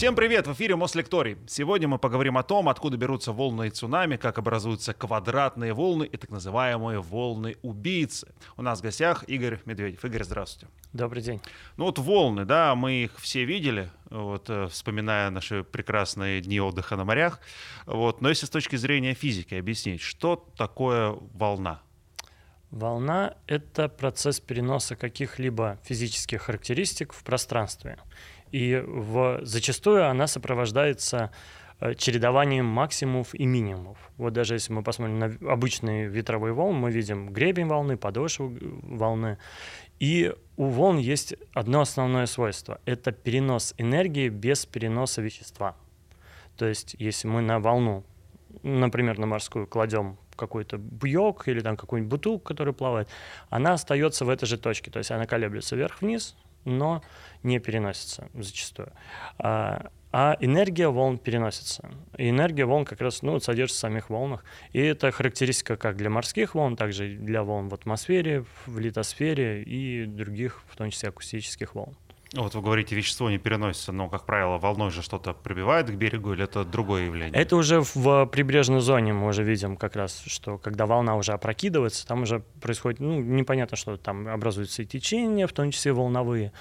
Всем привет! В эфире Мослекторий. Сегодня мы поговорим о том, откуда берутся волны и цунами, как образуются квадратные волны и так называемые волны-убийцы. У нас в гостях Игорь Медведев. Игорь, здравствуйте. Добрый день. Ну вот волны, да, мы их все видели, вот, э, вспоминая наши прекрасные дни отдыха на морях. Вот, но если с точки зрения физики объяснить, что такое волна? Волна — это процесс переноса каких-либо физических характеристик в пространстве. И в, зачастую она сопровождается э, чередованием максимумов и минимумов. Вот даже если мы посмотрим на обычные ветровые волны, мы видим гребень волны, подошву волны. И у волн есть одно основное свойство – это перенос энергии без переноса вещества. То есть если мы на волну, например, на морскую кладем какой-то буек или там какую-нибудь бутылку, которая плавает, она остается в этой же точке. То есть она колеблется вверх-вниз, но не переносится зачастую. А, а энергия волн переносится. И энергия волн как раз ну, содержится в самих волнах. И это характеристика как для морских волн, так и для волн в атмосфере, в литосфере и других, в том числе акустических волн. Вот вы говорите, вещество не переносится, но, как правило, волной же что-то прибивает к берегу, или это другое явление? Это уже в прибрежной зоне мы уже видим как раз, что когда волна уже опрокидывается, там уже происходит, ну, непонятно, что там образуются и течения, в том числе волновые.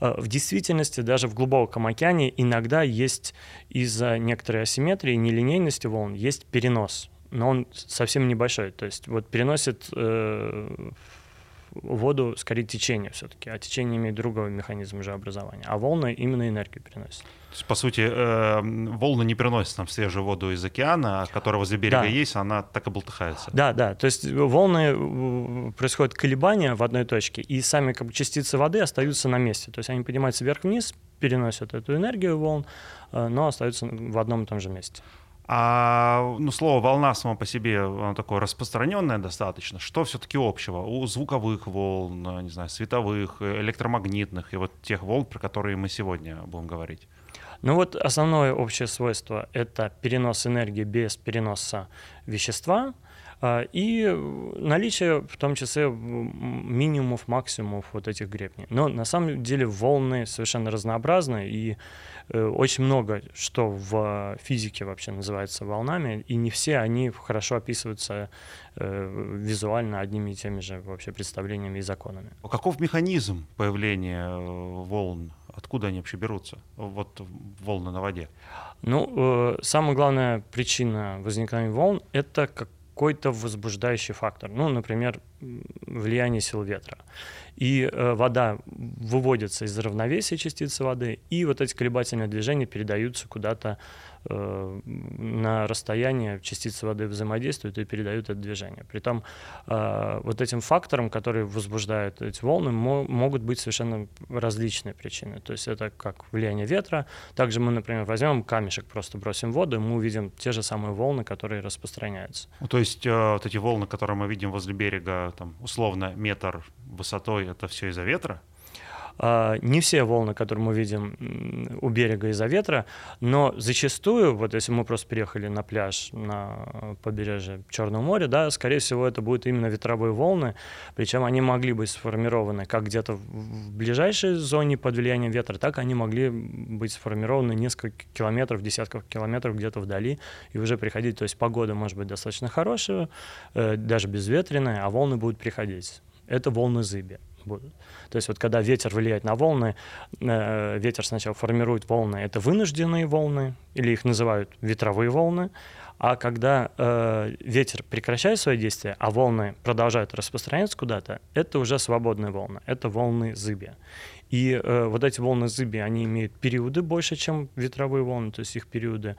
Э, в действительности даже в глубоком океане иногда есть из-за некоторой асимметрии, нелинейности волн, есть перенос, но он совсем небольшой. То есть вот переносит э, воду скорее течение все-таки, а течение имеет другой механизм уже образования, а волны именно энергию переносят. То есть, по сути, э, волны не переносят нам свежую воду из океана, которая возле берега да. есть, она так и болтыхается. Да, да, то есть волны, э, происходят колебания в одной точке, и сами как бы, частицы воды остаются на месте, то есть они поднимаются вверх-вниз, переносят эту энергию волн, э, но остаются в одном и том же месте. А ну, слово волна само по себе оно такое распространенное достаточно. Что все-таки общего у звуковых волн, не знаю, световых, электромагнитных и вот тех волн, про которые мы сегодня будем говорить? Ну вот основное общее свойство — это перенос энергии без переноса вещества — и наличие в том числе минимумов, максимумов вот этих гребней. Но на самом деле волны совершенно разнообразны, и э, очень много что в физике вообще называется волнами, и не все они хорошо описываются э, визуально одними и теми же вообще представлениями и законами. А каков механизм появления э, волн? Откуда они вообще берутся? Вот волны на воде. Ну, самая главная причина возникновения волн — это как какой-то возбуждающий фактор, ну, например, влияние сил ветра. И э, вода выводится из равновесия частицы воды, и вот эти колебательные движения передаются куда-то Э, на расстояние частицы воды взаимодействуют и передают это движение. Притом э, вот этим фактором, который возбуждает эти волны, могут быть совершенно различные причины. То есть это как влияние ветра. Также мы, например, возьмем камешек, просто бросим в воду, и мы увидим те же самые волны, которые распространяются. Ну, то есть э, вот эти волны, которые мы видим возле берега, там, условно метр высотой, это все из-за ветра? А, не все волны, которые мы видим у берега из-за ветра, но зачастую, вот если мы просто приехали на пляж на побережье Черного моря, да, скорее всего, это будут именно ветровые волны, причем они могли быть сформированы как где-то в ближайшей зоне под влиянием ветра, так они могли быть сформированы несколько километров, десятков километров где-то вдали и уже приходить. То есть погода может быть достаточно хорошая, э, даже безветренная, а волны будут приходить. Это волны зыби будут. То есть вот когда ветер влияет на волны, э, ветер сначала формирует волны, это вынужденные волны, или их называют ветровые волны, а когда э, ветер прекращает свое действие, а волны продолжают распространяться куда-то, это уже свободные волны, это волны зыби. И э, вот эти волны зыби, они имеют периоды больше, чем ветровые волны, то есть их периоды,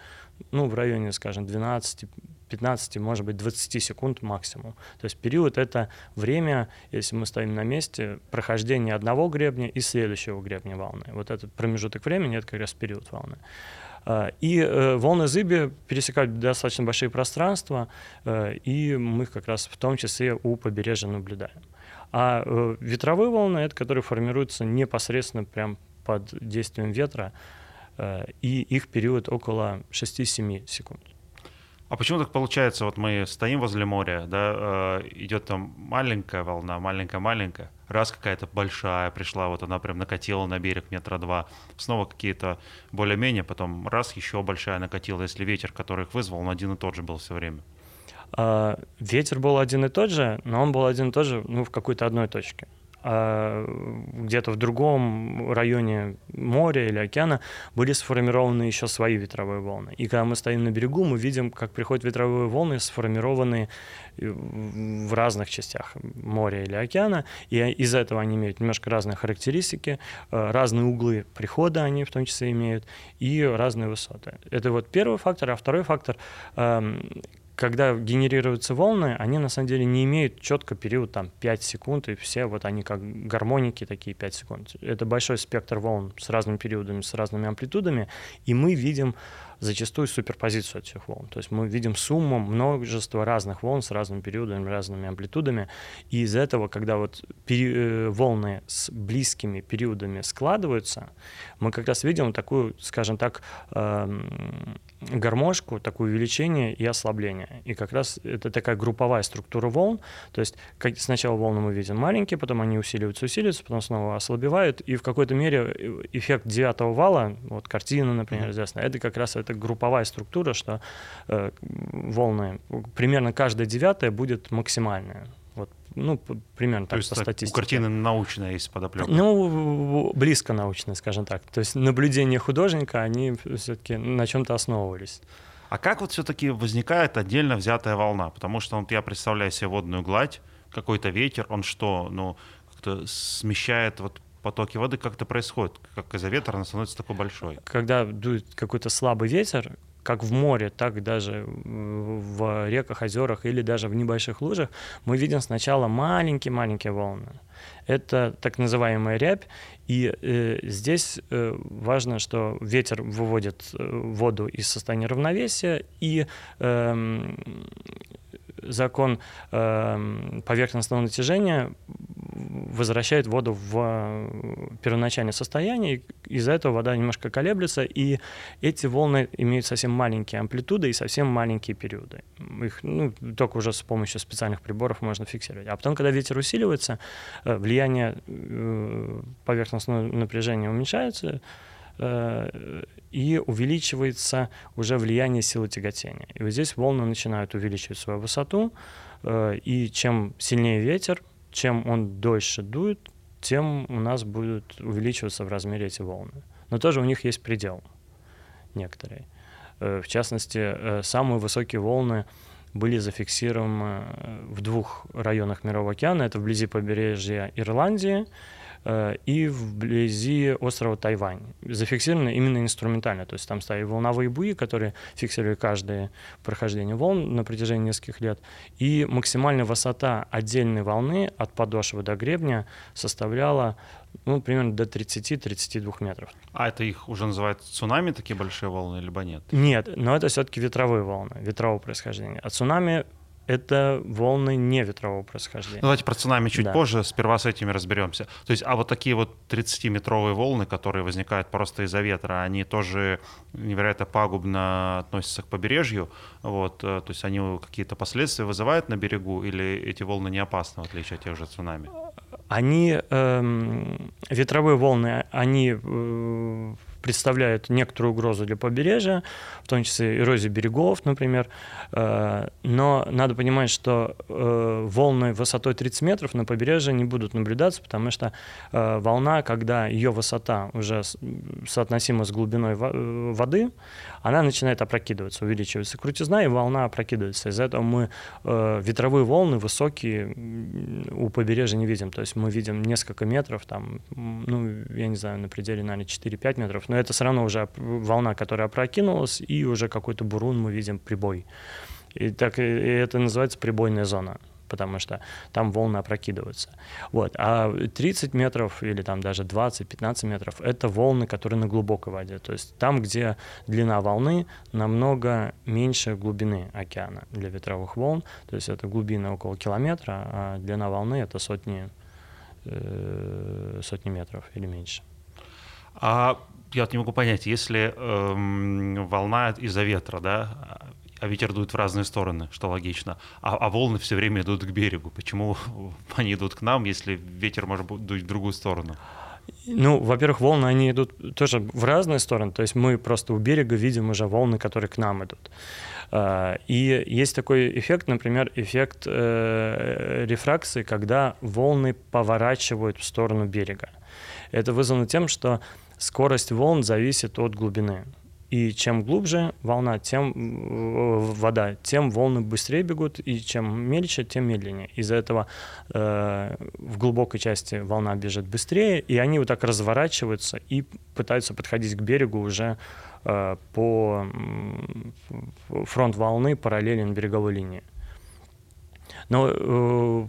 ну, в районе, скажем, 12 15, может быть, 20 секунд максимум. То есть период — это время, если мы стоим на месте, прохождения одного гребня и следующего гребня волны. Вот этот промежуток времени — это как раз период волны. А, и э, волны зыби пересекают достаточно большие пространства, э, и мы их как раз в том числе у побережья наблюдаем. А э, ветровые волны — это которые формируются непосредственно прям под действием ветра, и их период около 6-7 секунд. А почему так получается, вот мы стоим возле моря, да, э, идет там маленькая волна, маленькая-маленькая, раз какая-то большая пришла, вот она прям накатила на берег метра два, снова какие-то более-менее, потом раз еще большая накатила, если ветер, который их вызвал, он один и тот же был все время. А, ветер был один и тот же, но он был один и тот же ну, в какой-то одной точке а где-то в другом районе моря или океана были сформированы еще свои ветровые волны. И когда мы стоим на берегу, мы видим, как приходят ветровые волны, сформированные э, в разных частях моря или океана, и из-за этого они имеют немножко разные характеристики, э, разные углы прихода они в том числе имеют, и разные высоты. Это вот первый фактор, а второй фактор эм, когда генерируются волны, они на самом деле не имеют четко период там 5 секунд, и все вот они как гармоники такие 5 секунд. Это большой спектр волн с разными периодами, с разными амплитудами, и мы видим зачастую суперпозицию этих волн. То есть мы видим сумму множества разных волн с разными периодами, разными амплитудами. И из этого, когда вот пери- э, волны с близкими периодами складываются, мы как раз видим такую, скажем так, эм, гармошку, такое увеличение и ослабление. И как раз это такая групповая структура волн. То есть как сначала волны мы видим маленькие, потом они усиливаются, усиливаются, потом снова ослабевают. И в какой-то мере э, эффект девятого вала, вот картина, например, известная, это как раз это групповая структура, что э, волны, примерно каждая девятая будет максимальная. Вот, ну, примерно То так есть по статистике. у картины научная есть подоплека. Ну, близко научно, скажем так. То есть наблюдения художника, они все-таки на чем-то основывались. А как вот все-таки возникает отдельно взятая волна? Потому что вот я представляю себе водную гладь, какой-то ветер, он что, ну, как-то смещает вот потоки воды, как это происходит? Как из-за ветра она становится такой большой? Когда дует какой-то слабый ветер, как в море, так даже в реках, озерах или даже в небольших лужах, мы видим сначала маленькие-маленькие волны. Это так называемая рябь, и э, здесь э, важно, что ветер выводит э, воду из состояния равновесия, и э, закон э, поверхностного натяжения возвращает воду в э, первоначальное состояние, из-за этого вода немножко колеблется, и эти волны имеют совсем маленькие амплитуды и совсем маленькие периоды. Их ну, только уже с помощью специальных приборов можно фиксировать. А потом, когда ветер усиливается, э, влияние э, поверхностного напряжения уменьшается, и увеличивается уже влияние силы тяготения. И вот здесь волны начинают увеличивать свою высоту, и чем сильнее ветер, чем он дольше дует, тем у нас будут увеличиваться в размере эти волны. Но тоже у них есть предел некоторые. Э, в частности, э, самые высокие волны были зафиксированы э, в двух районах Мирового океана. Это вблизи побережья Ирландии и вблизи острова Тайвань. Зафиксированы именно инструментально, то есть там стояли волновые буи, которые фиксировали каждое прохождение волн на протяжении нескольких лет, и максимальная высота отдельной волны от подошвы до гребня составляла ну, примерно до 30-32 метров. А это их уже называют цунами, такие большие волны, либо нет? Нет, но это все-таки ветровые волны, ветрового происхождения. А цунами это волны не ветрового происхождения. Ну, давайте про цунами чуть да. позже, сперва с этими разберемся. То есть, а вот такие вот 30-метровые волны, которые возникают просто из-за ветра, они тоже невероятно пагубно относятся к побережью, вот, э, то есть они какие-то последствия вызывают на берегу, или эти волны не опасны, в отличие от тех же цунами? Они, эм, ветровые волны, они э, представляют некоторую угрозу для побережья, в том числе эрозию берегов, например. Э, но надо понимать, что э, волны высотой 30 метров на побережье не будут наблюдаться, потому что э, волна, когда ее высота уже соотносима с глубиной воды, она начинает опрокидываться, увеличивается крутизна, и волна опрокидывается. Из-за этого мы ветровые волны высокие у побережья не видим. То есть мы видим несколько метров, там, ну, я не знаю, на пределе, наверное, 4-5 метров, но это все равно уже волна, которая опрокинулась, и уже какой-то бурун мы видим прибой. И так и это называется прибойная зона потому что там волны опрокидываются. Вот. А 30 метров или там даже 20-15 метров — это волны, которые на глубокой воде. То есть там, где длина волны намного меньше глубины океана для ветровых волн. То есть это глубина около километра, а длина волны — это сотни, э, сотни метров или меньше. А я вот не могу понять, если эм, волна из-за ветра, да, а ветер дует в разные стороны, что логично. А, а волны все время идут к берегу. Почему они идут к нам, если ветер может дуть в другую сторону? Ну, во-первых, волны, они идут тоже в разные стороны. То есть мы просто у берега видим уже волны, которые к нам идут. А, и есть такой эффект, например, эффект э, рефракции, когда волны поворачивают в сторону берега. Это вызвано тем, что скорость волн зависит от глубины. И чем глубже волна, тем вода, тем волны быстрее бегут, и чем мельче, тем медленнее. Из-за этого э, в глубокой части волна бежит быстрее, и они вот так разворачиваются и пытаются подходить к берегу уже э, по фронт волны параллелен береговой линии. Но э,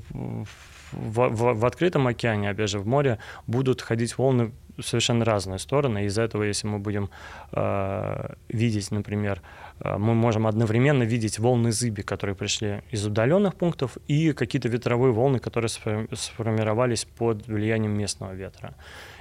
в, в, в открытом океане, опять же, в море будут ходить волны совершенно разные стороны. Из-за этого, если мы будем э, видеть, например, э, мы можем одновременно видеть волны зыби, которые пришли из удаленных пунктов, и какие-то ветровые волны, которые сформировались под влиянием местного ветра.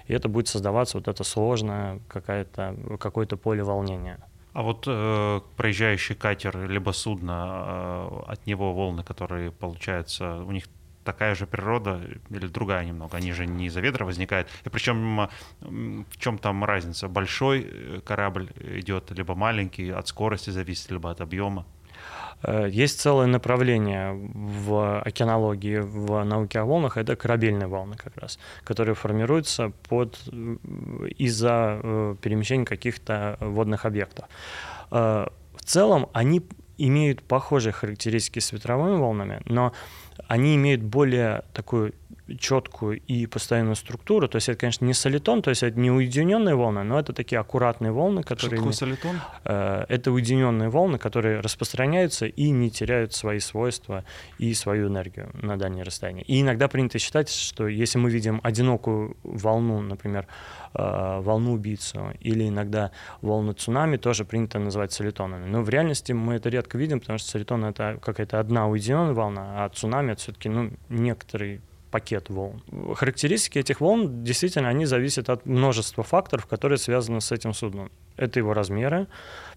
И это будет создаваться вот это сложное какое-то, какое-то поле волнения. А вот э, проезжающий катер либо судно, э, от него волны, которые получаются, у них такая же природа или другая немного. Они же не из-за ветра возникают. И причем в чем там разница? Большой э, корабль идет, либо маленький, от скорости зависит, либо от объема? Э, есть целое направление в океанологии, в науке о волнах, это корабельные волны как раз, которые формируются под, э, из-за перемещения каких-то водных объектов. В целом они имеют похожие характеристики с ветровыми волнами, но они имеют более такую четкую и постоянную структуру. То есть это, конечно, не солитон, то есть это не уединенные волны, но это такие аккуратные волны, которые... Что такое солитон? Э, это уединенные волны, которые распространяются и не теряют свои свойства и свою энергию на дальние расстояния. И иногда принято считать, что если мы видим одинокую волну, например, э, волну-убийцу или иногда волну цунами, тоже принято называть солитонами. Но в реальности мы это редко видим, потому что солитон — это какая-то одна уединенная волна, а цунами — это все-таки ну, некоторый пакет волн. Характеристики этих волн действительно они зависят от множества факторов, которые связаны с этим судном. Это его размеры,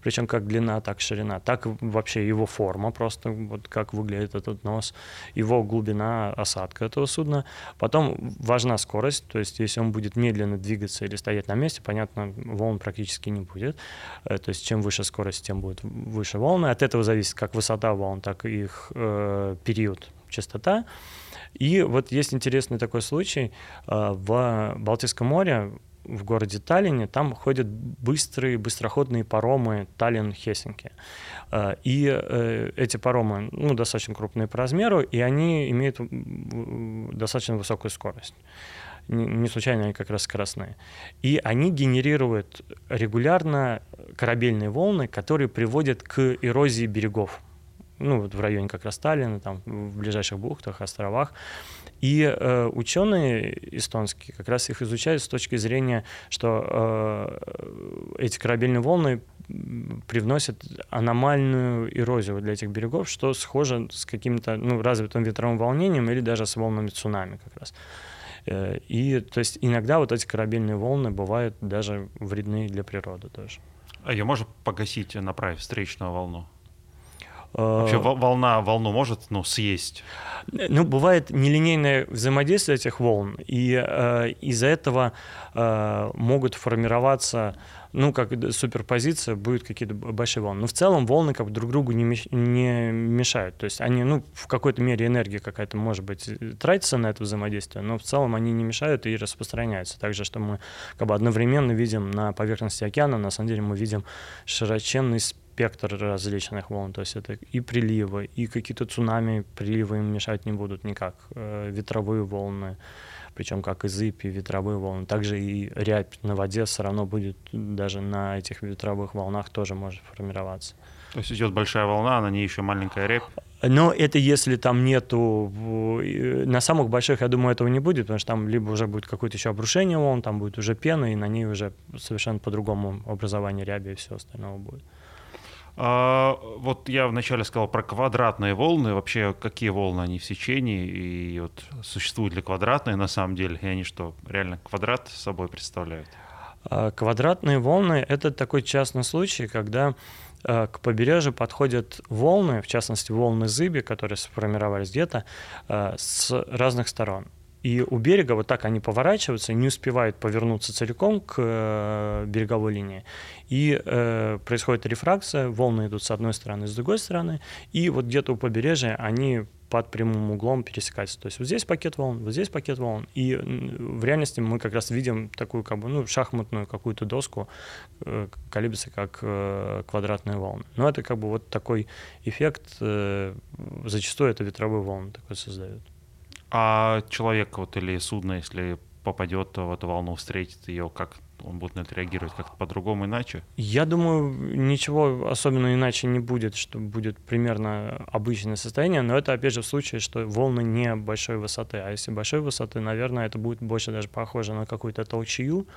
причем как длина, так ширина, так вообще его форма, просто вот как выглядит этот нос, его глубина осадка этого судна. Потом важна скорость, то есть если он будет медленно двигаться или стоять на месте, понятно, волн практически не будет. Э, то есть чем выше скорость, тем будет выше волны. От этого зависит как высота волн, так и их э, период частота. И вот есть интересный такой случай. А, в Балтийском море в городе Таллине, там ходят быстрые, быстроходные паромы Таллин-Хельсинки. А, и э, эти паромы ну, достаточно крупные по размеру, и они имеют достаточно высокую скорость. Не случайно они как раз скоростные. И они генерируют регулярно корабельные волны, которые приводят к эрозии берегов ну, вот в районе как раз Сталина, там, в ближайших бухтах, островах. И э, ученые эстонские как раз их изучают с точки зрения, что э, эти корабельные волны привносят аномальную эрозию для этих берегов, что схоже с каким-то ну, развитым ветровым волнением или даже с волнами цунами как раз. Э, и то есть иногда вот эти корабельные волны бывают даже вредны для природы тоже. А ее можно погасить, направив встречную волну? Вообще волна волну может ну, съесть? Ну, бывает нелинейное взаимодействие этих волн, и э, из-за этого э, могут формироваться, ну, как суперпозиция, будут какие-то большие волны. Но в целом волны как бы друг другу не, не мешают. То есть они, ну, в какой-то мере энергия какая-то, может быть, тратится на это взаимодействие, но в целом они не мешают и распространяются. Также, что мы как бы одновременно видим на поверхности океана, на самом деле мы видим широченный спектр различных волн, то есть это и приливы, и какие-то цунами, приливы им мешать не будут никак, э, ветровые волны, причем как и зыбь, и ветровые волны. Также и рябь на воде все равно будет даже на этих ветровых волнах тоже может формироваться. То есть идет большая волна, а на ней еще маленькая рябь? Но это если там нету... На самых больших, я думаю, этого не будет, потому что там либо уже будет какое-то еще обрушение волн, там будет уже пена, и на ней уже совершенно по-другому образование ряби и все остальное будет. А, вот я вначале сказал про квадратные волны. Вообще, какие волны они в сечении? И вот существуют ли квадратные на самом деле? И они что, реально квадрат собой представляют? А, квадратные волны — это такой частный случай, когда э, к побережью подходят волны, в частности волны зыби, которые сформировались где-то э, с разных сторон. И у берега вот так они поворачиваются, не успевают повернуться целиком к э, береговой линии. И э, происходит рефракция, волны идут с одной стороны, с другой стороны. И вот где-то у побережья они под прямым углом пересекаются. То есть вот здесь пакет волн, вот здесь пакет волн. И в реальности мы как раз видим такую как бы, ну, шахматную какую-то доску, э, колеблется как э, квадратные волны. Но это как бы вот такой эффект, э, зачастую это ветровые волны такой создают. А человек вот или судно, если попадет в эту волну, встретит ее, как он будет на это реагировать как-то по-другому, иначе? Я думаю, ничего особенно иначе не будет, что будет примерно обычное состояние, но это, опять же, в случае, что волны не большой высоты, а если большой высоты, наверное, это будет больше даже похоже на какую-то толчью,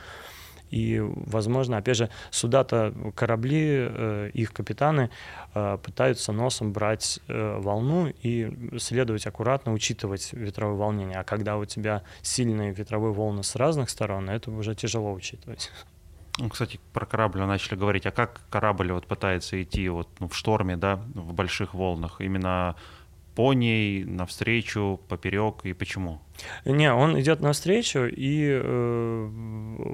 и, возможно, опять же, суда-то, корабли, э, их капитаны э, пытаются носом брать э, волну и следовать аккуратно, учитывать ветровое волнение. А когда у тебя сильные ветровые волны с разных сторон, это уже тяжело учитывать. Ну, кстати, про корабль вы начали говорить. А как корабль вот пытается идти вот, ну, в шторме, да, в больших волнах? Именно по ней, навстречу, поперек и почему? Не, он идет навстречу и э,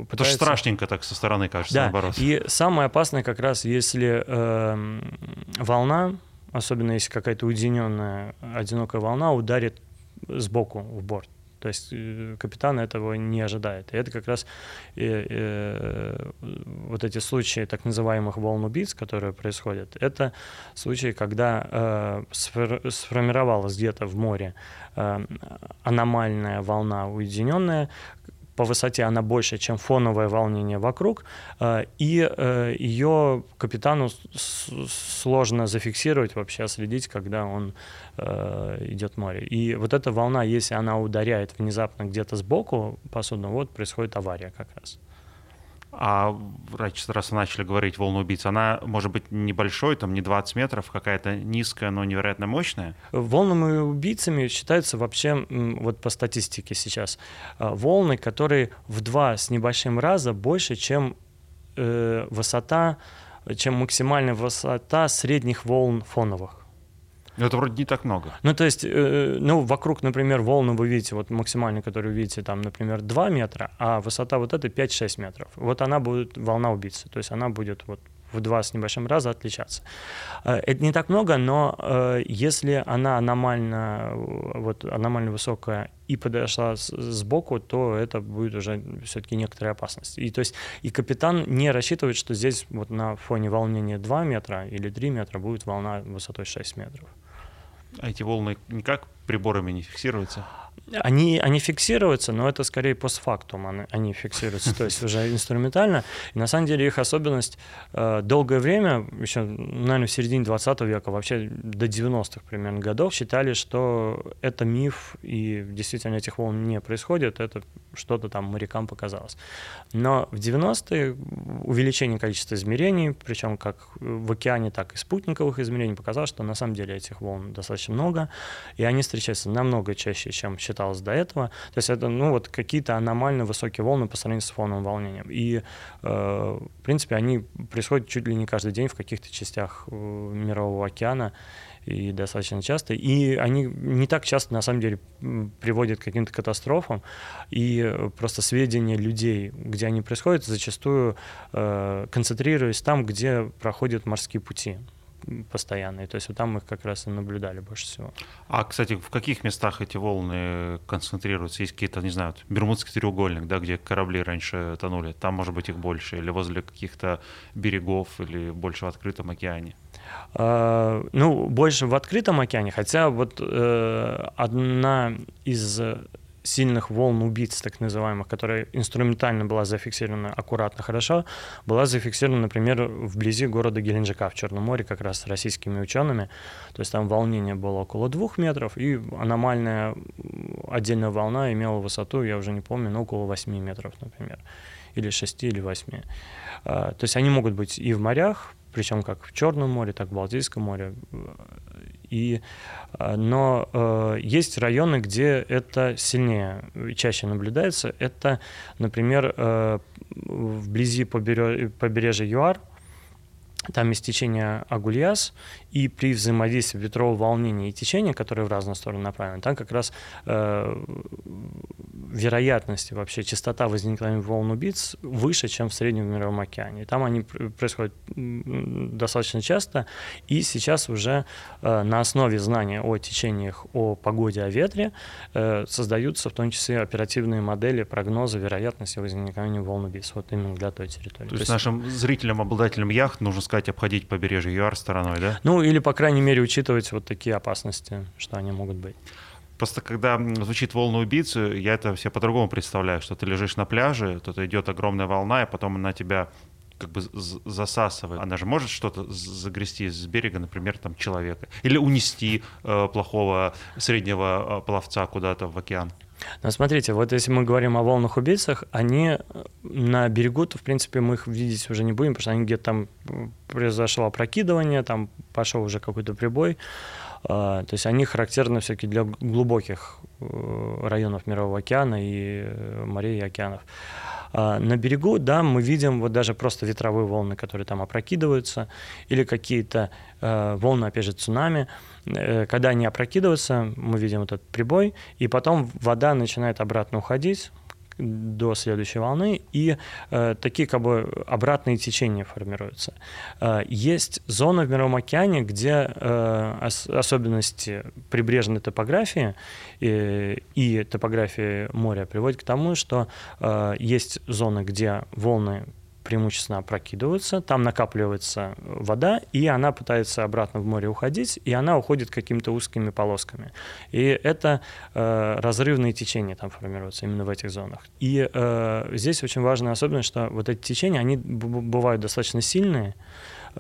пытается... Это же страшненько так со стороны кажется, да. наоборот. И самое опасное как раз, если э, волна, особенно если какая-то уединенная, одинокая волна ударит сбоку в борт. То есть э, капитан этого не ожидает. И это как раз э, э, вот эти случаи так называемых волн убийц, которые происходят, это случаи, когда э, сформировалась где-то в море э, аномальная волна уединенная, по высоте она больше, чем фоновое волнение вокруг, э, и э, ее капитану сложно зафиксировать, вообще следить, когда он э, идет в море. И вот эта волна, если она ударяет внезапно где-то сбоку по судну, вот происходит авария как раз. А раз начали говорить волну убийц, она может быть небольшой, там не 20 метров, какая-то низкая, но невероятно мощная? Волнами убийцами считаются вообще, вот по статистике сейчас, а, волны, которые в два с небольшим раза больше, чем э, высота, чем максимальная высота средних волн фоновых. Ну, это вроде не так много. Ну, то есть, э, ну, вокруг, например, волны вы видите, вот максимально, которую видите, там, например, 2 метра, а высота вот этой 5-6 метров. Вот она будет, волна убийцы, то есть она будет вот в два с небольшим раза отличаться. Э, это не так много, но э, если она аномально, вот, аномально высокая и подошла сбоку, то это будет уже все-таки некоторая опасность. И то есть и капитан не рассчитывает, что здесь вот на фоне волнения 2 метра или 3 метра будет волна высотой 6 метров. А эти волны никак приборами не фиксируются? Они, они фиксируются, но это скорее постфактум, они, они фиксируются, то есть уже инструментально. И на самом деле их особенность э, долгое время, еще, наверное, в середине 20 века, вообще до 90-х примерно годов, считали, что это миф, и действительно этих волн не происходит, это что-то там морякам показалось. Но в 90-е увеличение количества измерений, причем как в океане, так и спутниковых измерений, показало, что на самом деле этих волн достаточно много, и они встречаются намного чаще, чем считалось до этого. То есть это ну, вот какие-то аномально высокие волны по сравнению с фоновым волнением. И, э, в принципе, они происходят чуть ли не каждый день в каких-то частях э, Мирового океана и достаточно часто. И они не так часто, на самом деле, приводят к каким-то катастрофам. И просто сведения людей, где они происходят, зачастую э, концентрируясь там, где проходят морские пути постоянные. То есть вот там мы их как раз и наблюдали больше всего. А, кстати, в каких местах эти волны концентрируются? Есть какие-то, не знаю, Бермудский треугольник, да, где корабли раньше тонули, там, может быть, их больше, или возле каких-то берегов, или больше в открытом океане? Uh, ну, больше в открытом океане, хотя вот uh, одна из сильных волн убийц, так называемых, которая инструментально была зафиксирована аккуратно, хорошо, была зафиксирована, например, вблизи города Геленджика в Черном море, как раз российскими учеными. То есть там волнение было около двух метров, и аномальная отдельная волна имела высоту, я уже не помню, но около 8 метров, например, или 6, или 8. А, то есть они могут быть и в морях, причем как в Черном море, так и в Балтийском море. И, а, но э, есть районы, где это сильнее, чаще наблюдается. Это, например, э, вблизи побережья ЮАР, там есть течение Агульяс, и при взаимодействии ветрового волнения и течения, которые в разные стороны направлены, там как раз э, вероятность вообще частота возникновения волн убийц выше, чем в среднем мировом океане. И там они происходят достаточно часто, и сейчас уже э, на основе знания о течениях, о погоде, о ветре э, создаются в том числе оперативные модели прогноза вероятности возникновения волн убийц вот именно для той территории. То, То есть нашим зрителям, обладателям яхт нужно сказать обходить побережье ЮАР стороной, да? Ну или, по крайней мере, учитывать вот такие опасности, что они могут быть. Просто когда звучит волна убийцы, я это все по-другому представляю, что ты лежишь на пляже, тут идет огромная волна, и потом она тебя как бы засасывает. Она же может что-то загрести с берега, например, там человека. Или унести э, плохого среднего э, пловца куда-то в океан. Ну, смотрите, вот если мы говорим о волнах убийцах, они э, на берегу, то, в принципе, мы их видеть уже не будем, потому что они где-то там произошло опрокидывание, там пошел уже какой-то прибой. А, то есть они характерны все-таки для глубоких э, районов Мирового океана и э, морей и океанов. А, на берегу, да, мы видим вот даже просто ветровые волны, которые там опрокидываются, или какие-то волны, опять же, цунами. Когда они опрокидываются, мы видим этот прибой, и потом вода начинает обратно уходить, до следующей волны, и э, такие как бы обратные течения формируются. Э, есть зона в Мировом океане, где э, ос- особенности прибрежной топографии и, и топографии моря приводят к тому, что э, есть зоны, где волны преимущественно опрокидываются, там накапливается вода, и она пытается обратно в море уходить, и она уходит какими-то узкими полосками. И это э, разрывные течения там формируются именно в этих зонах. И э, здесь очень важная особенность, что вот эти течения, они бывают достаточно сильные,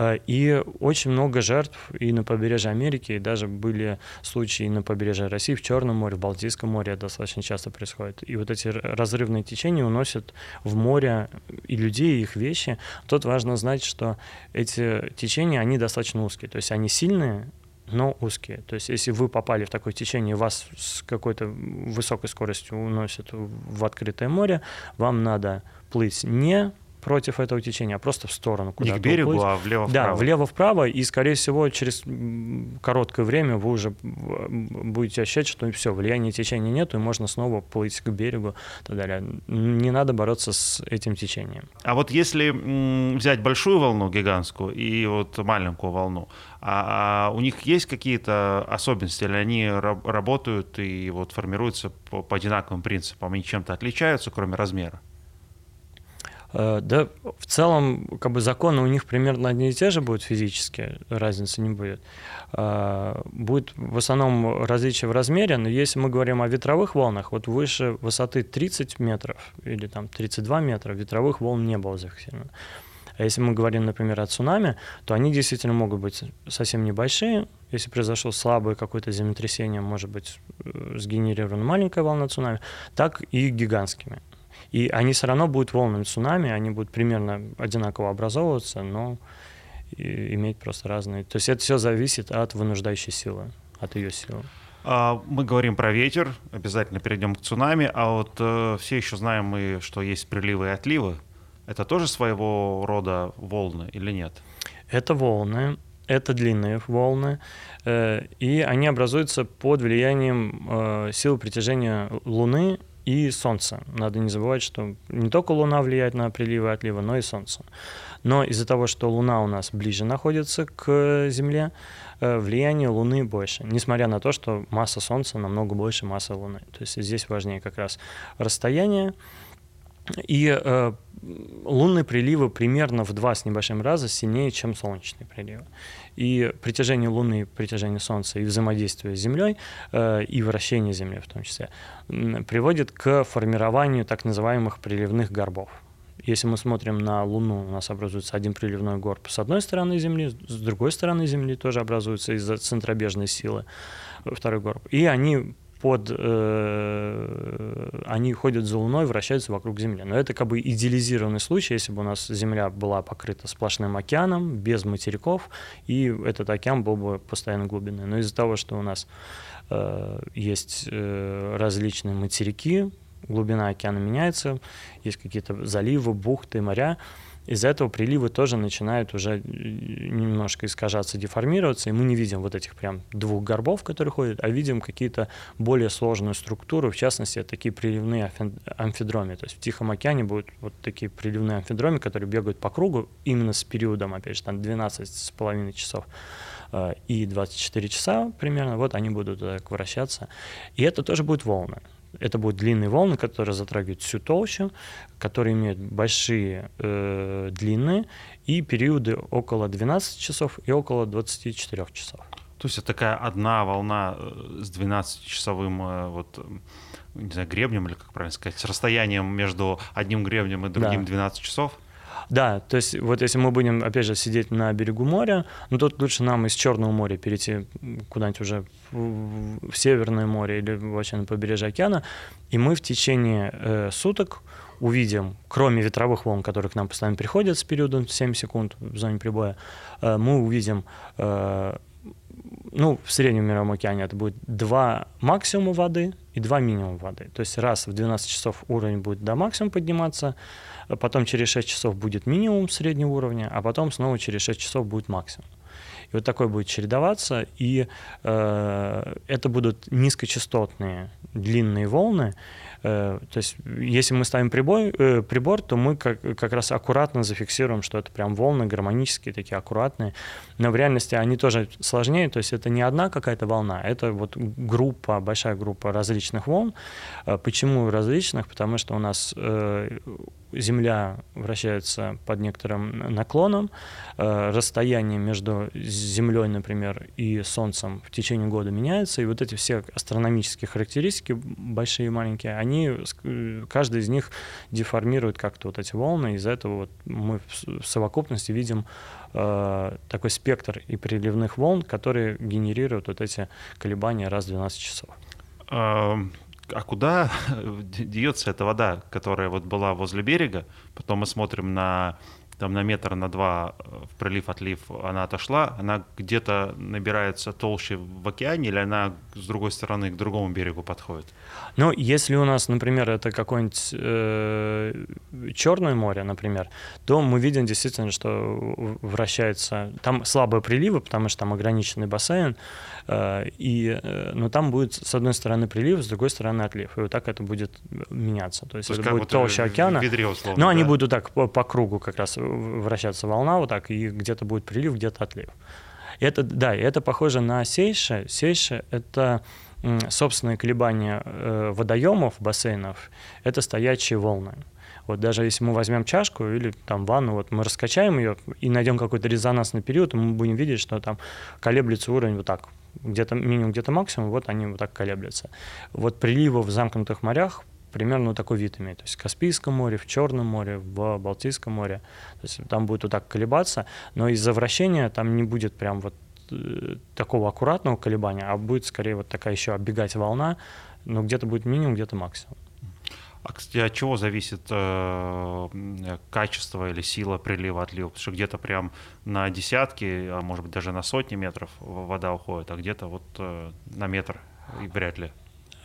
и очень много жертв и на побережье Америки, и даже были случаи на побережье России, в Черном море, в Балтийском море достаточно часто происходит. И вот эти разрывные течения уносят в море и людей, и их вещи. Тут важно знать, что эти течения, они достаточно узкие, то есть они сильные, но узкие. То есть если вы попали в такое течение, вас с какой-то высокой скоростью уносят в открытое море, вам надо плыть не против этого течения, а просто в сторону. Куда Не к берегу, уплыть. а влево-вправо. Да, влево-вправо, и, скорее всего, через короткое время вы уже будете ощущать, что все, влияния течения нет, и можно снова плыть к берегу и так далее. Не надо бороться с этим течением. А вот если взять большую волну гигантскую и вот маленькую волну, а, а у них есть какие-то особенности, или они работают и вот формируются по, по одинаковым принципам, они чем-то отличаются, кроме размера? Э, да, в целом, как бы законы у них примерно одни и те же будут физически, разницы не будет. Э, будет в основном различие в размере, но если мы говорим о ветровых волнах, вот выше высоты 30 метров или там 32 метра ветровых волн не было зафиксировано. А если мы говорим, например, о цунами, то они действительно могут быть совсем небольшие. Если произошло слабое какое-то землетрясение, может быть э, сгенерирована маленькая волна цунами, так и гигантскими. И они все равно будут волнами цунами, они будут примерно одинаково образовываться, но иметь просто разные. То есть это все зависит от вынуждающей силы, от ее силы. А, мы говорим про ветер, обязательно перейдем к цунами, а вот э, все еще знаем мы, что есть приливы и отливы. Это тоже своего рода волны или нет? Это волны, это длинные волны, э, и они образуются под влиянием э, силы притяжения Луны и Солнце. Надо не забывать, что не только Луна влияет на приливы и отливы, но и Солнце. Но из-за того, что Луна у нас ближе находится к Земле, э, влияние Луны больше, несмотря на то, что масса Солнца намного больше массы Луны. То есть здесь важнее как раз расстояние, и э, лунные приливы примерно в два с небольшим раза сильнее, чем солнечные приливы. И притяжение Луны, притяжение Солнца и взаимодействие с Землей, э, и вращение Земли в том числе, э, приводит к формированию так называемых приливных горбов. Если мы смотрим на Луну, у нас образуется один приливной горб с одной стороны Земли, с другой стороны Земли тоже образуется из-за центробежной силы второй горб. И они под, э, они ходят за Луной, вращаются вокруг Земли. Но это как бы идеализированный случай, если бы у нас Земля была покрыта сплошным океаном, без материков, и этот океан был бы постоянно глубинный. Но из-за того, что у нас э, есть э, различные материки, глубина океана меняется, есть какие-то заливы, бухты, моря, из-за этого приливы тоже начинают уже э, немножко искажаться, деформироваться, и мы не видим вот этих прям двух горбов, которые ходят, а видим какие-то более сложную структуру, в частности, такие приливные амфидроми. То есть в Тихом океане будут вот такие приливные амфидроми, которые бегают по кругу именно с периодом, опять же, там 12 с половиной часов э, и 24 часа примерно, вот они будут так вращаться. И это тоже будет волны. Это будут длинные волны, которые затрагивают всю толщу, которые имеют большие э, длины и периоды около 12 часов и около 24 часов. То есть это такая одна волна э, с 12-часовым э, вот не знаю, гребнем или как правильно сказать, с расстоянием между одним гребнем и другим да. 12 часов? Да, то есть вот если мы будем, опять же, сидеть на берегу моря, ну тут лучше нам из Черного моря перейти куда-нибудь уже в Северное море или вообще на побережье океана, и мы в течение э, суток увидим, кроме ветровых волн, которые к нам постоянно приходят с периодом 7 секунд в зоне прибоя, э, мы увидим э, ну, в среднем мировом океане это будет два максимума воды и два минимума воды. То есть раз в 12 часов уровень будет до максимума подниматься, а потом через 6 часов будет минимум среднего уровня, а потом снова через 6 часов будет максимум. И вот такой будет чередоваться, и э, это будут низкочастотные длинные волны, то есть, если мы ставим прибой, э, прибор, то мы как, как раз аккуратно зафиксируем, что это прям волны гармонические, такие аккуратные. Но в реальности они тоже сложнее, то есть это не одна какая-то волна, это вот группа, большая группа различных волн. Э, почему различных? Потому что у нас Земля вращается под некоторым наклоном, расстояние между Землей, например, и Солнцем в течение года меняется, и вот эти все астрономические характеристики, большие и маленькие, они они, каждый из них деформирует как-то вот эти волны, из-за этого вот мы в совокупности видим э, такой спектр и приливных волн, которые генерируют вот эти колебания раз в 12 часов. А, а куда деется эта вода, которая вот была возле берега? Потом мы смотрим на там на метр, на два э, в прилив-отлив она отошла, она где-то набирается толще в океане или она с другой стороны к другому берегу подходит? Ну, если у нас, например, это какое-нибудь э, Черное море, например, то мы видим действительно, что вращается... Там слабые приливы, потому что там ограниченный бассейн, и, э, но там будет с одной стороны прилив, с другой стороны отлив. И вот так это будет меняться. То есть, То есть это будет толще океана. Ведре, условно, но да? они будут так по, по кругу как раз вращаться волна вот так, и где-то будет прилив, где-то отлив. Это, да, это похоже на сейши. Сейши — это собственные колебания э, водоемов, бассейнов, это стоячие волны. Вот даже если мы возьмем чашку или там ванну, вот мы раскачаем ее и найдем какой-то резонансный период, мы будем видеть, что там колеблется уровень вот так, где-то минимум, где-то максимум, вот они вот так колеблются. Вот приливы в замкнутых морях примерно такой вид имеет. То есть в Каспийском море, в Черном море, в Балтийском море. То есть там будет вот так колебаться, но из-за вращения там не будет прям вот э, такого аккуратного колебания, а будет скорее вот такая еще оббегать волна, но где-то будет минимум, где-то максимум. А, от чего зависит э, качество или сила прилива отлива? Потому что где-то прям на десятки, а может быть даже на сотни метров вода уходит, а где-то вот э, на метр и вряд ли.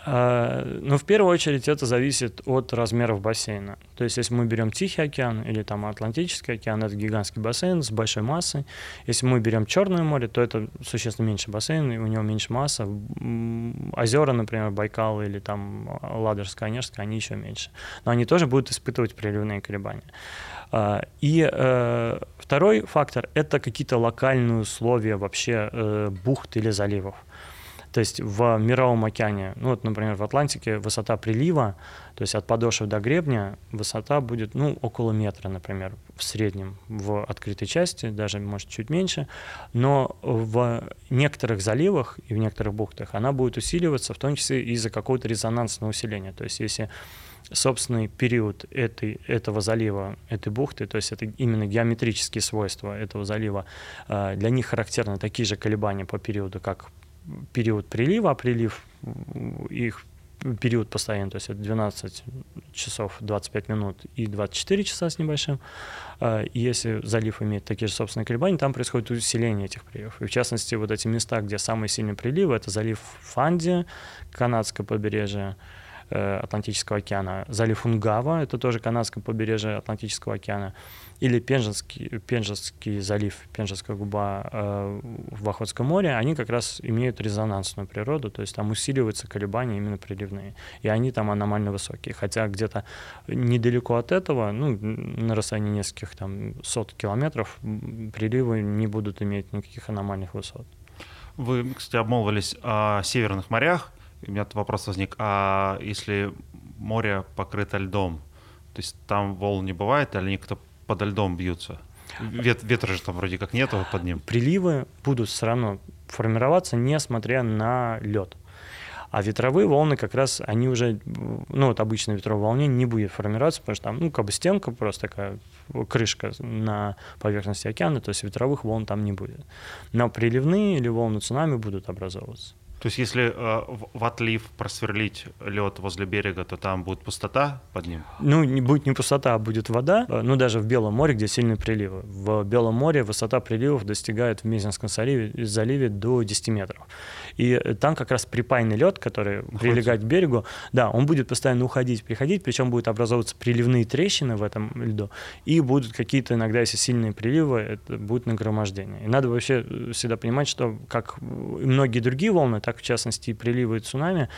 А, ну, в первую очередь это зависит от размеров бассейна. То есть, если мы берем Тихий океан или там Атлантический океан, это гигантский бассейн с большой массой. Если мы берем Черное море, то это существенно меньше бассейн, и у него меньше масса. Озера, например, Байкал или там Ладожская, Онежская, они еще меньше. Но они тоже будут испытывать приливные колебания. А, и э, второй фактор — это какие-то локальные условия вообще э, бухт или заливов. То есть в Мировом океане, ну вот, например, в Атлантике высота прилива, то есть от подошвы до гребня высота будет, ну, около метра, например, в среднем в открытой части, даже, может, чуть меньше, но в некоторых заливах и в некоторых бухтах она будет усиливаться, в том числе из-за какого-то резонансного усиления. То есть если собственный период этой, этого залива, этой бухты, то есть это именно геометрические свойства этого залива, э, для них характерны такие же колебания по периоду, как период прилива, а прилив их период постоянно, то есть это 12 часов 25 минут и 24 часа с небольшим. А, если залив имеет такие же собственные колебания, там происходит усиление этих приливов. И в частности, вот эти места, где самые сильные приливы, это залив Фанди, канадское побережье, Атлантического океана, залив Унгава, это тоже канадское побережье Атлантического океана, или Пенжинский, Пенжинский залив, Пенжинская губа э, в Охотском море, они как раз имеют резонансную природу, то есть там усиливаются колебания именно приливные, и они там аномально высокие. Хотя где-то недалеко от этого, ну, на расстоянии нескольких там сот километров, приливы не будут иметь никаких аномальных высот. Вы, кстати, обмолвились о северных морях. У меня вопрос возник. А если море покрыто льдом, то есть там волн не бывает, или они кто подо льдом бьются? Вет, ветра же там вроде как нету под ним. Приливы будут все равно формироваться, несмотря на лед. А ветровые волны как раз, они уже, ну вот обычно ветровое волне не будет формироваться, потому что там, ну, как бы стенка просто такая, крышка на поверхности океана, то есть ветровых волн там не будет. Но приливные или волны цунами будут образовываться. То есть если э, в отлив просверлить лед возле берега, то там будет пустота под ним? Ну, не будет не пустота, а будет вода. Э, ну, даже в Белом море, где сильные приливы. В Белом море высота приливов достигает в Мезенском заливе, заливе до 10 метров. И э, там как раз припайный лед, который Уходит. прилегает к берегу, да, он будет постоянно уходить, приходить, причем будут образовываться приливные трещины в этом льду, и будут какие-то иногда, если сильные приливы, это будет нагромождение. И надо вообще э, всегда понимать, что как и многие другие волны, так в частности и приливы и цунами,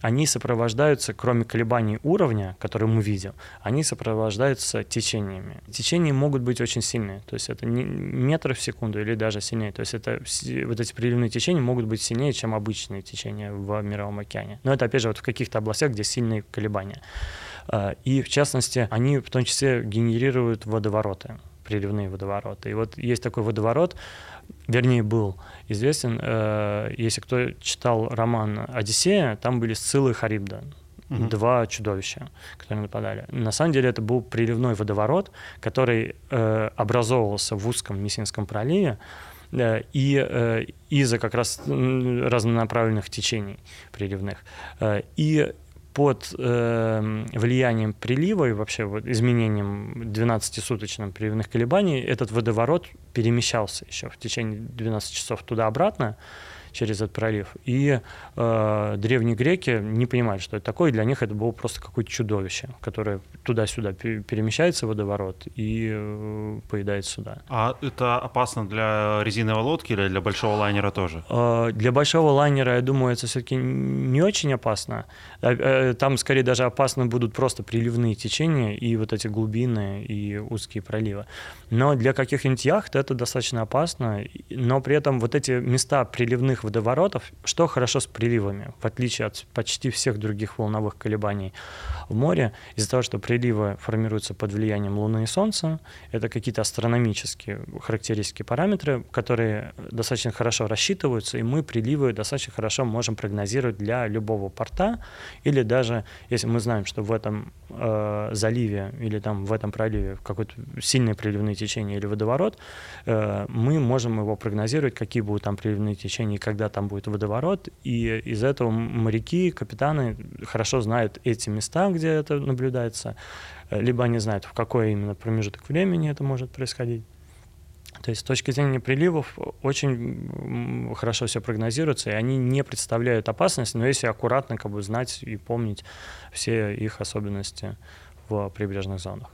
они сопровождаются, кроме колебаний уровня, которые мы видим, они сопровождаются течениями. Течения могут быть очень сильные, то есть это не метры в секунду или даже сильнее. То есть это вот эти приливные течения могут быть сильнее, чем обычные течения в Мировом океане. Но это, опять же, вот в каких-то областях, где сильные колебания. А, и, в частности, они в том числе генерируют водовороты приливные водовороты. И вот есть такой водоворот, вернее, был известен, э, если кто читал роман «Одиссея», там были Сцилла и Харибда, угу. два чудовища, которые нападали. На самом деле это был приливной водоворот, который э, образовывался в узком Мессинском проливе, э, и э, из-за как раз разнонаправленных течений приливных. Э, и под э, влиянием прилива и вообще вот изменением 12-суточным приливных колебаний этот водоворот перемещался еще в течение 12 часов туда-обратно через этот пролив. И э, древние греки не понимали, что это такое, и для них это было просто какое-то чудовище, которое туда-сюда перемещается водоворот и э, поедает сюда. А это опасно для резиновой лодки или для большого лайнера тоже? Э, для большого лайнера, я думаю, это все-таки не очень опасно. Э, э, там скорее даже опасно будут просто приливные течения и вот эти глубины и узкие проливы. Но для каких-нибудь яхт это достаточно опасно, но при этом вот эти места приливных водоворотов, что хорошо с приливами, в отличие от почти всех других волновых колебаний в море, из-за того, что приливы формируются под влиянием Луны и Солнца, это какие-то астрономические характеристики, параметры, которые достаточно хорошо рассчитываются, и мы приливы достаточно хорошо можем прогнозировать для любого порта, или даже если мы знаем, что в этом э, заливе или там в этом проливе какой-то сильный приливный течение или водоворот, э, мы можем его прогнозировать, какие будут там приливные течения, когда там будет водоворот, и из этого моряки, капитаны хорошо знают эти места, где это наблюдается, э, либо они знают, в какой именно промежуток времени это может происходить. То есть с точки зрения приливов очень хорошо все прогнозируется, и они не представляют опасности, но если аккуратно как бы знать и помнить все их особенности в прибрежных зонах.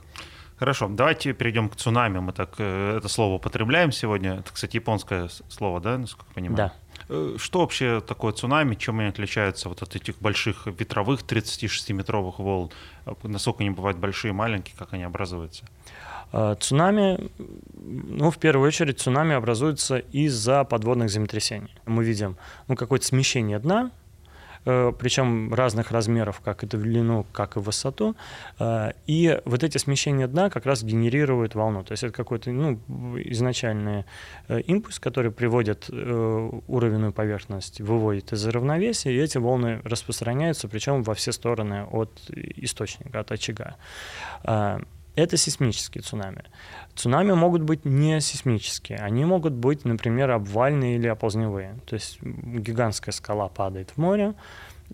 Хорошо, давайте перейдем к цунами. Мы так э, это слово употребляем сегодня. Это, кстати, японское слово, да, насколько я понимаю? Да. Э, что вообще такое цунами? Чем они отличаются вот от этих больших ветровых 36-метровых волн? Э, насколько они бывают большие, маленькие, как они образуются? Цунами, ну, в первую очередь, цунами образуется из-за подводных землетрясений. Мы видим ну, какое-то смещение дна, причем разных размеров, как и длину, как и высоту. Э, и вот эти смещения дна как раз генерируют волну. То есть это какой-то ну, изначальный э, импульс, который приводит уровенную поверхность, выводит из равновесия, и эти волны распространяются, причем во все стороны от источника, от очага это сейсмические цунами. Цунами могут быть не сейсмические, они могут быть, например, обвальные или оползневые. То есть гигантская скала падает в море,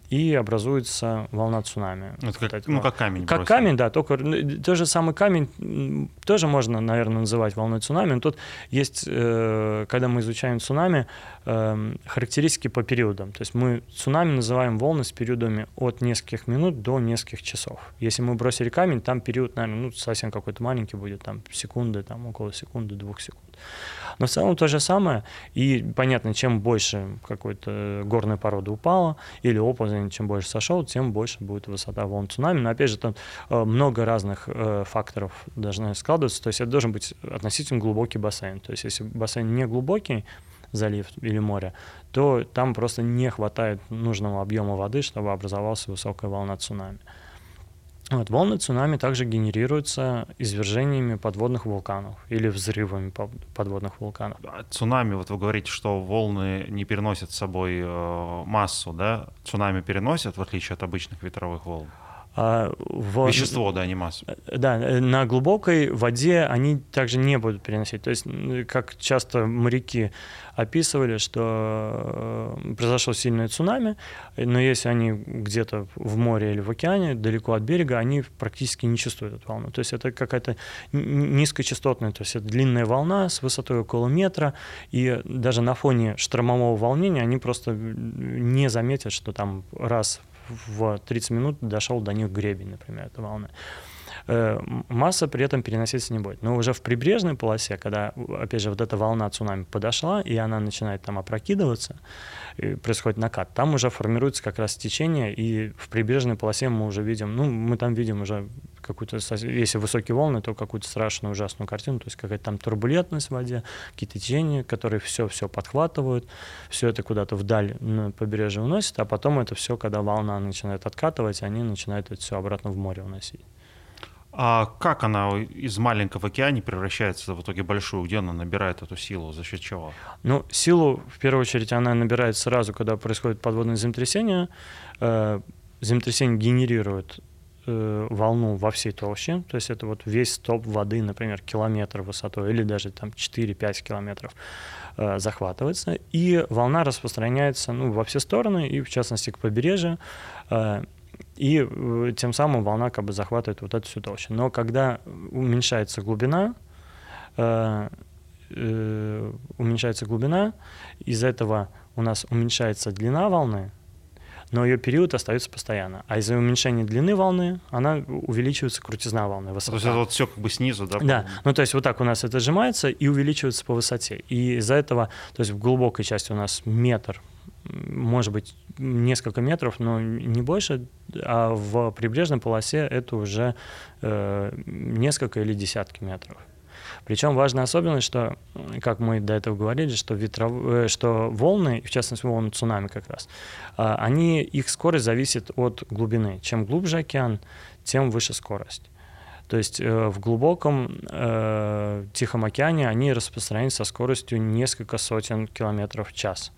и образуется волна цунами. Это как, вот ну, как камень. Как бросили. камень, да, только ну, тот же самый камень тоже можно, наверное, называть волной цунами. Но тут есть, э, когда мы изучаем цунами, эм, характеристики по периодам. То есть мы цунами называем волны с периодами от нескольких минут до нескольких часов. Если мы бросили камень, там период, наверное, ну, совсем какой-то маленький будет, там секунды, там около секунды, двух секунд. Но в целом то же самое. И понятно, чем больше какой-то горной породы упала или оползень, чем больше сошел, тем больше будет высота волн цунами. Но опять же, там э, много разных э, факторов должны складываться. То есть это должен быть относительно глубокий бассейн. То есть если бассейн не глубокий, залив или море, то там просто не хватает нужного объема воды, чтобы образовалась высокая волна цунами. Вот, волны цунами также генерируются извержениями подводных вулканов или взрывами подводных вулканов. А цунами, вот вы говорите, что волны не переносят с собой э, массу, да? Цунами переносят, в отличие от обычных ветровых волн? А, в... Вещество, да, не массу. Э, да, э, на глубокой воде они также не будут переносить. То есть, как часто моряки описывали, что э, произошло сильное цунами, но если они где-то в море или в океане, далеко от берега, они практически не чувствуют эту волну. То есть это какая-то низкочастотная, то есть это длинная волна с высотой около метра, и даже на фоне штормового волнения они просто не заметят, что там раз в 30 минут дошел до них гребень, например, этой волны. Э, масса при этом переноситься не будет. Но уже в прибрежной полосе, когда, опять же, вот эта волна цунами подошла, и она начинает там опрокидываться, происходит накат, там уже формируется как раз течение, и в прибрежной полосе мы уже видим, ну, мы там видим уже какую-то, если высокие волны, то какую-то страшную, ужасную картину, то есть какая-то там турбулентность в воде, какие-то течения, которые все-все подхватывают, все это куда-то вдаль на побережье уносит, а потом это все, когда волна начинает откатывать, они начинают это все обратно в море уносить. А как она из маленького океана превращается в итоге большую? Где она набирает эту силу? За счет чего? Ну, силу, в первую очередь, она набирает сразу, когда происходит подводное землетрясение. Э, землетрясение генерирует э, волну во всей толще, то есть это вот весь стоп воды, например, километр высотой или даже там 4-5 километров э, захватывается, и волна распространяется ну, во все стороны, и в частности к побережью, и э, тем самым волна как бы захватывает вот эту всю толщу. Но когда уменьшается глубина, э, э, уменьшается глубина, из этого у нас уменьшается длина волны, но ее период остается постоянно. А из-за уменьшения длины волны она увеличивается крутизна волны, высота. То есть это вот все как бы снизу, да? Да, ну то есть вот так у нас это сжимается и увеличивается по высоте. И из-за этого, то есть в глубокой части у нас метр может быть, несколько метров, но не больше, а в прибрежной полосе это уже э, несколько или десятки метров. Причем важная особенность, что, как мы до этого говорили, что, ветров... Э, что волны, в частности волны цунами как раз, э, они, их скорость зависит от глубины. Чем глубже океан, тем выше скорость. То есть э, в глубоком э, Тихом океане они распространяются со скоростью несколько сотен километров в час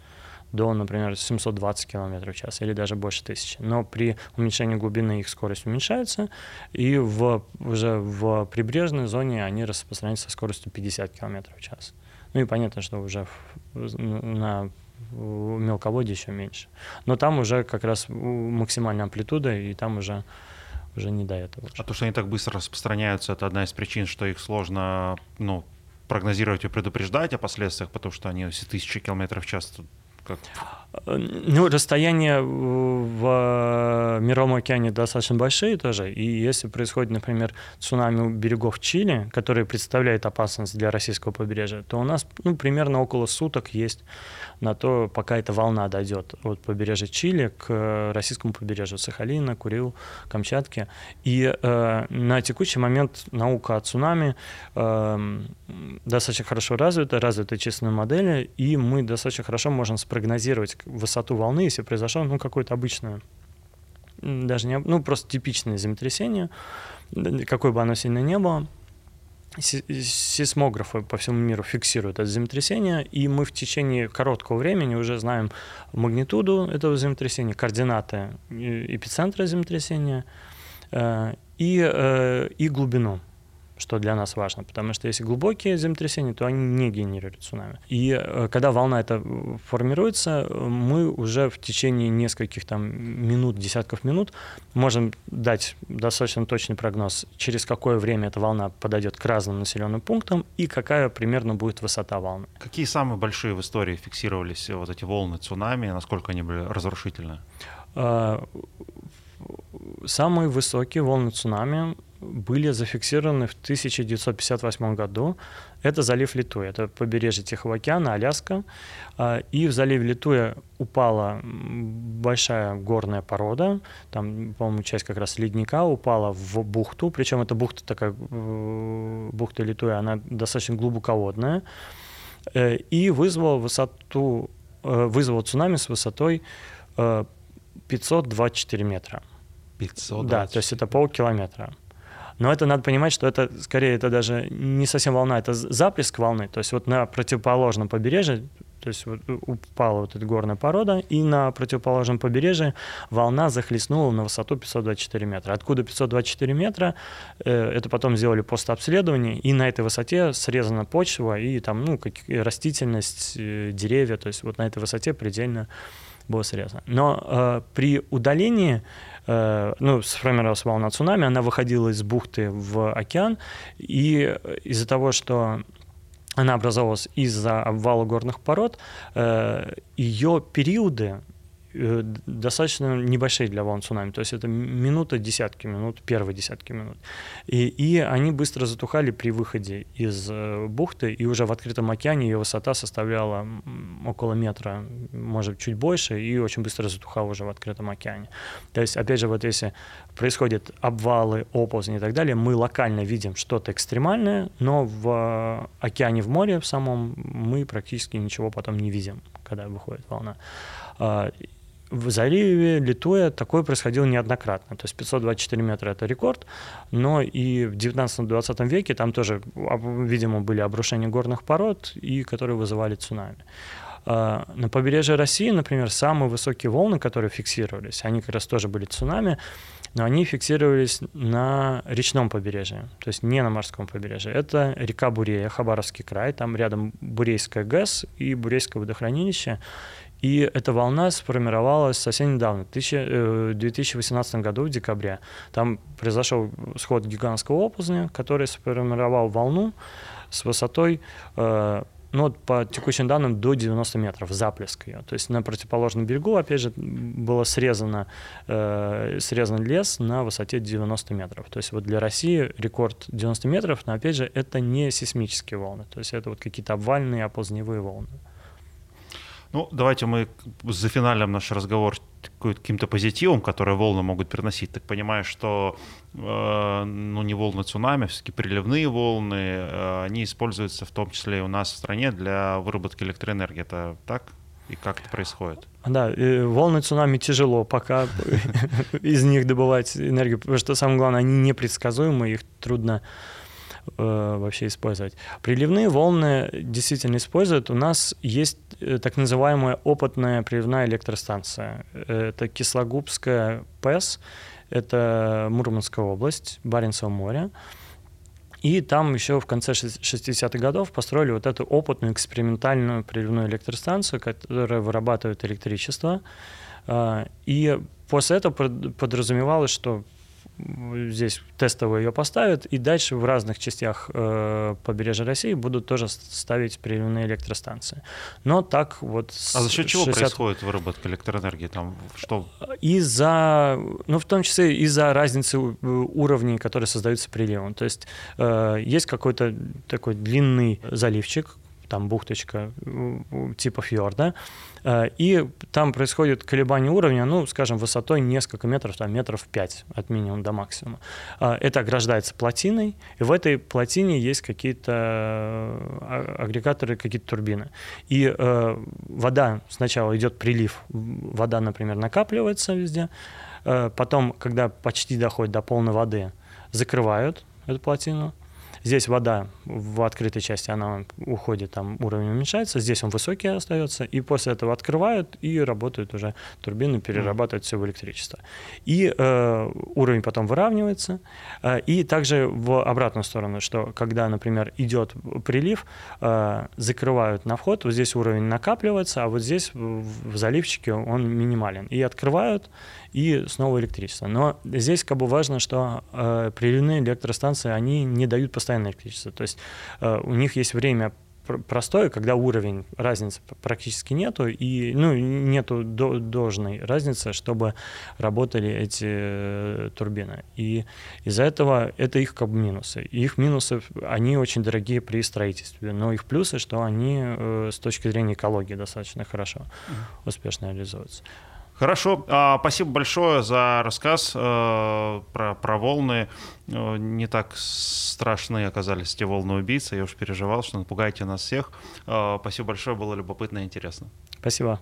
до, например, 720 км в час или даже больше тысячи. Но при уменьшении глубины их скорость уменьшается, и в, уже в прибрежной зоне они распространяются со скоростью 50 км в час. Ну и понятно, что уже на мелководье еще меньше. Но там уже как раз максимальная амплитуда, и там уже уже не до этого. А то, что они так быстро распространяются, это одна из причин, что их сложно ну, прогнозировать и предупреждать о последствиях, потому что они все тысячи километров в час как? Ну, расстояния в Мировом океане достаточно большие тоже, и если происходит, например, цунами у берегов Чили, который представляет опасность для российского побережья, то у нас ну, примерно около суток есть на то, пока эта волна дойдет от побережья Чили к российскому побережью Сахалина, Курил, Камчатки. И э, на текущий момент наука о цунами э, достаточно хорошо развита, развиты численные модели, и мы достаточно хорошо можем спрогнозировать высоту волны, если произошло ну, какое-то обычное даже не, ну, просто типичное землетрясение, какое бы оно сильно не было, сейсмографы по всему миру фиксируют это землетрясение, и мы в течение короткого времени уже знаем магнитуду этого землетрясения, координаты эпицентра землетрясения э, и, э, и глубину. Что для нас важно, потому что если глубокие землетрясения, то они не генерируют цунами. И э, когда волна эта формируется, мы уже в течение нескольких там минут, десятков минут можем дать достаточно точный прогноз, через какое время эта волна подойдет к разным населенным пунктам и какая примерно будет высота волны. Какие самые большие в истории фиксировались вот эти волны цунами, насколько они были разрушительны? Самые высокие волны цунами были зафиксированы в 1958 году. Это залив Литуя, это побережье Тихого океана, Аляска. А, и в заливе Литуя упала большая горная порода, там, по-моему, часть как раз ледника упала в бухту, причем эта бухта такая, э, бухта Литуя, она достаточно глубоководная, э, и вызвала высоту, э, вызвала цунами с высотой 524 метра. 500. Да, то есть это полкилометра. Но это надо понимать, что это скорее это даже не совсем волна, это заплеск волны. То есть вот на противоположном побережье, то есть вот упала вот эта горная порода, и на противоположном побережье волна захлестнула на высоту 524 метра. Откуда 524 метра? Э, это потом сделали постобследование, и на этой высоте срезана почва, и там, ну, как растительность, э, деревья, то есть вот на этой высоте предельно было срезано. Но э, при удалении ну, сформировалась волна цунами, она выходила из бухты в океан, и из-за того, что она образовалась из-за обвала горных пород, э, ее периоды Э, достаточно небольшие для волн цунами, то есть это минута, десятки минут, первые десятки минут. И, и они быстро затухали при выходе из э, бухты, и уже в открытом океане ее высота составляла около метра, может, чуть больше, и очень быстро затухала уже в открытом океане. То есть, опять же, вот если происходят обвалы, оползни и так далее, мы локально видим что-то экстремальное, но в океане, в море в самом мы практически ничего потом не видим, когда выходит волна. В заливе Литуя такое происходило неоднократно. То есть 524 метра – это рекорд, но и в 19-20 веке там тоже, видимо, были обрушения горных пород, и которые вызывали цунами. А, на побережье России, например, самые высокие волны, которые фиксировались, они как раз тоже были цунами, но они фиксировались на речном побережье, то есть не на морском побережье. Это река Бурея, Хабаровский край, там рядом Бурейская ГЭС и Бурейское водохранилище. И эта волна сформировалась совсем недавно, в 2018 э, году, в декабре. Там произошел сход гигантского оползня, который сформировал волну с высотой э, ну, по текущим данным, до 90 метров, заплеск ее. То есть на противоположном берегу, опять же, было срезано, э, срезан лес на высоте 90 метров. То есть вот для России рекорд 90 метров, но, опять же, это не сейсмические волны, то есть это вот какие-то обвальные, оползневые волны. Ну, давайте мы зафиналим наш разговор каким-то позитивом, которые волны могут приносить. Так понимаю, что э, ну, не волны цунами, все-таки приливные волны, э, они используются в том числе и у нас в стране для выработки электроэнергии. Это так? И как это происходит? Да, волны цунами тяжело пока из них добывать энергию, потому что самое главное, они непредсказуемы, их трудно э, вообще использовать. Приливные волны действительно используют. У нас есть э, так называемая опытная приливная электростанция. Это Кислогубская ПЭС, это Мурманская область, Баренцево море. И там еще в конце 60-х годов построили вот эту опытную экспериментальную приливную электростанцию, которая вырабатывает электричество. А, и после этого подразумевалось, что здесь тестово ее поставят, и дальше в разных частях э, побережья России будут тоже ставить приливные электростанции. Но так вот... А за счет 60... чего происходит выработка электроэнергии? Там что? Из-за, ну в том числе из-за разницы уровней, которые создаются приливом. То есть э, есть какой-то такой длинный заливчик, там бухточка типа фьорда, э, и там происходит колебание уровня, ну, скажем, высотой несколько метров, там метров 5 от минимума до максимума. Э, это ограждается плотиной, и в этой плотине есть какие-то э, агрегаторы, какие-то турбины. И вода сначала идет прилив, вода, например, накапливается везде, потом, когда почти доходит до полной воды, закрывают эту плотину, Здесь вода в открытой части, она уходит, там уровень уменьшается, здесь он высокий остается, и после этого открывают и работают уже турбины, перерабатывают все в электричество. И э, уровень потом выравнивается, э, и также в обратную сторону, что когда, например, идет прилив, э, закрывают на вход, вот здесь уровень накапливается, а вот здесь в заливчике он минимален. И открывают, и снова электричество. Но здесь как бы важно, что э, приливные электростанции, они не дают постоянное электричество. То есть э, у них есть время простое, когда уровень разницы практически нету, и ну, нету до, должной разницы, чтобы работали эти э, турбины. И из-за этого это их как бы минусы. И их минусы, они очень дорогие при строительстве, но их плюсы, что они э, с точки зрения экологии достаточно хорошо, успешно реализуются. Хорошо, а, спасибо большое за рассказ э, про, про волны. Э, не так страшны оказались те волны-убийцы. Я уж переживал, что напугаете нас всех. Э, спасибо большое, было любопытно и интересно. Спасибо.